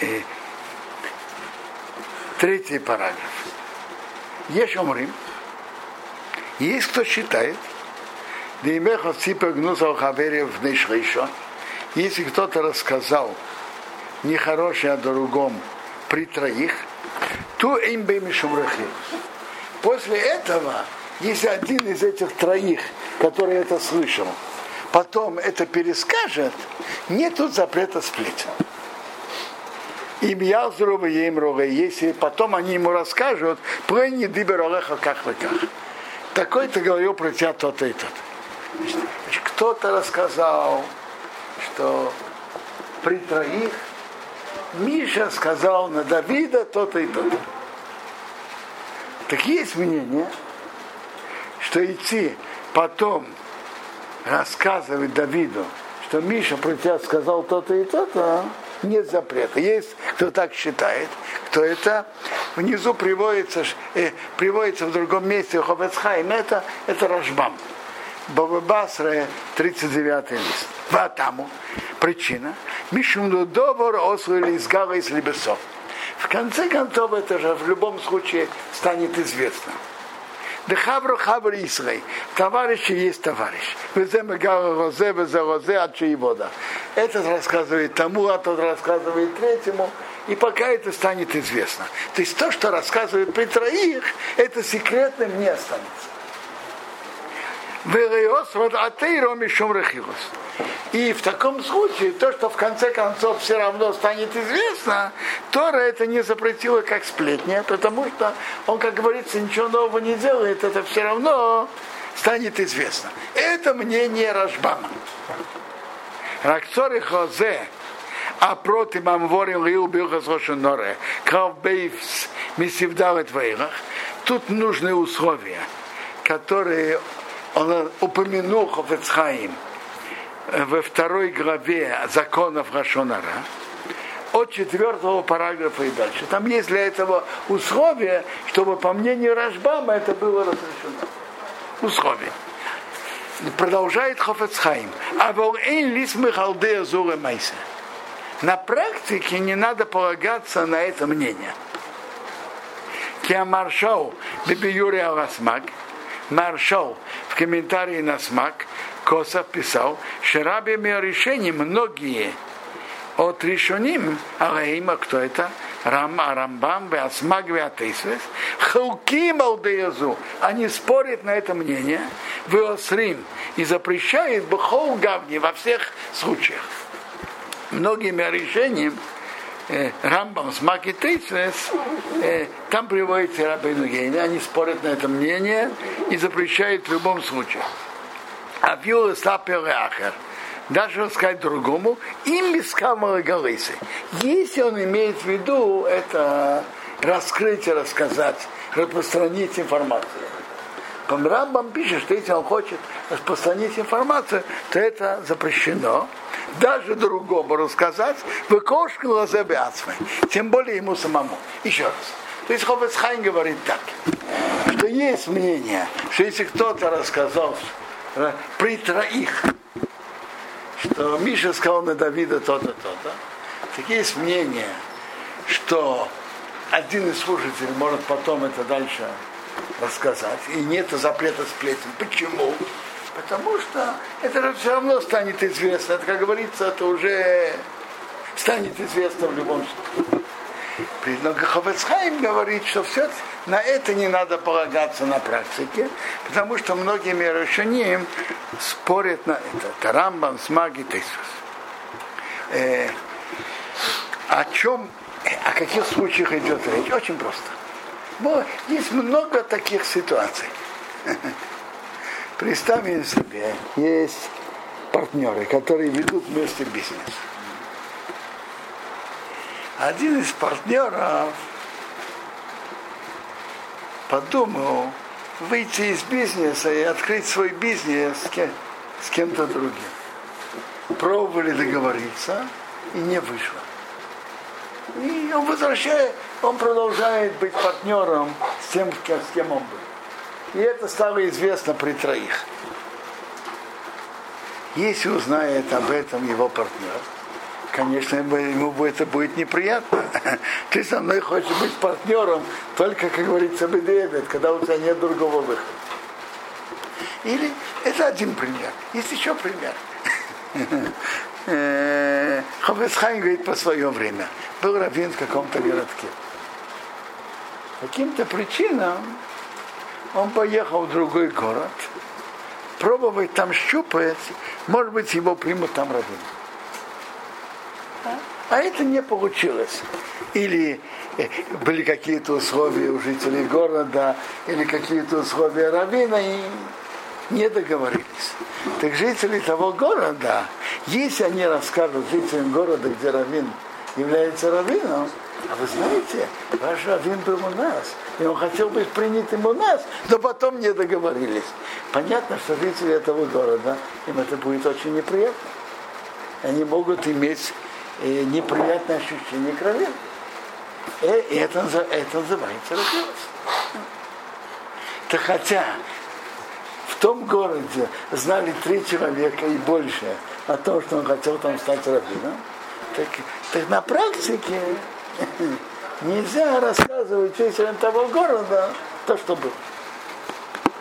э, третий параграф. Есть умрим. Есть кто считает, Если кто-то рассказал нехорошее о другом при троих, то им бы После этого, если один из этих троих, который это слышал, потом это перескажет, нет тут запрета сплетен. Им я им рога, если потом они ему расскажут, про не дыберолеха как вы как. Такой-то говорил про тебя то-то. Кто-то рассказал, что при троих Миша сказал на Давида то-то и то-то. Так есть мнение, что идти потом рассказывать Давиду, что Миша про тебя сказал то-то и то-то, нет запрета. Есть кто так считает, кто это внизу приводится, э, приводится в другом месте Ховецхайм, это, это Рашбам. Бабабасра, 39 лист. Ватаму. Причина. Мишум добр освоили из гава из либесов. В конце концов, это же в любом случае станет известно. Дехабру хабр Исрей. Товарищи есть товарищ. Этот рассказывает тому, а тот рассказывает третьему. И пока это станет известно. То есть то, что рассказывают при троих, это секретным не останется. И в таком случае то, что в конце концов все равно станет известно, Тора это не запретила как сплетня, потому что он, как говорится, ничего нового не делает, это все равно станет известно. Это мнение Рашбама. Ракцор и Хозе, а против Мамворим Лил Билхас Рошеноре, Кавбейвс Мисивдалет Вейрах, тут нужны условия, которые он упомянул Хофецхаим во второй главе законов Рашонара, от четвертого параграфа и дальше. Там есть для этого условия, чтобы по мнению Рашбама это было разрешено. Условия. Продолжает Хофецхайм. А волэйн лис михалдея зура майса. На практике не надо полагаться на это мнение. Киамаршоу Биби Аласмак – Маршал в комментарии на СМАК Косов писал, что рабами решений многие от решеним, Алаима, кто это? Рам, Рамбам, Веасмаг, Веатейсвес, Халким Алдеязу, они спорят на это мнение, Веосрим, и запрещает Бхол Гавни во всех случаях. Многими решениями Э, Рамбам с Маки Тейцвес, э, там приводится Рабейну Гейна, они спорят на это мнение и запрещают в любом случае. А Вилла Ахер, даже сказать другому, им бескамалы галысы. Если он имеет в виду это раскрытие, рассказать, распространить информацию. Рамбам пишет, что если он хочет распространить информацию, то это запрещено даже другому рассказать, вы кошку лазебиацмы, тем более ему самому. Еще раз. То есть Ховецхайн говорит так, что есть мнение, что если кто-то рассказал при троих, что Миша сказал на Давида то-то, то-то, так есть мнение, что один из служителей может потом это дальше рассказать, и нет запрета сплетен. Почему? Потому что это все равно станет известно. Это, как говорится, это уже станет известно в любом случае. Но Ховецхайм говорит, что все на это не надо полагаться на практике, потому что многие мирошаним спорят на это. Тарамбам, Смаги, Тейсус. Э, о чем, о каких случаях идет речь? Очень просто. Но есть много таких ситуаций. Представим себе, есть партнеры, которые ведут вместе бизнес. Один из партнеров подумал выйти из бизнеса и открыть свой бизнес с, кем- с кем-то другим. Пробовали договориться и не вышло. И он возвращает, он продолжает быть партнером с тем, с кем он был. И это стало известно при троих. Если узнает об этом его партнер, конечно, ему это будет неприятно. Ты со мной хочешь быть партнером, только, как говорится, бедебет, когда у тебя нет другого выхода. Или это один пример. Есть еще пример. Э, Ховесхайм говорит по свое время. Был раввин в каком-то городке. Каким-то причинам он поехал в другой город, пробовать там щупать, может быть, его примут там раввин. А это не получилось. Или э, были какие-то условия у жителей города, или какие-то условия равина, и не договорились. Так жители того города, если они расскажут жителям города, где равин является раввином, а вы знаете, ваш раввин был у нас, и он хотел быть принятым у нас, но потом не договорились. Понятно, что жители этого города, им это будет очень неприятно. Они могут иметь неприятное ощущение крови. Э, и это, это называется родилось. Так хотя в том городе знали три человека и больше о том, что он хотел там стать раввином, так, так на практике нельзя рассказывать жителям того города то, что было.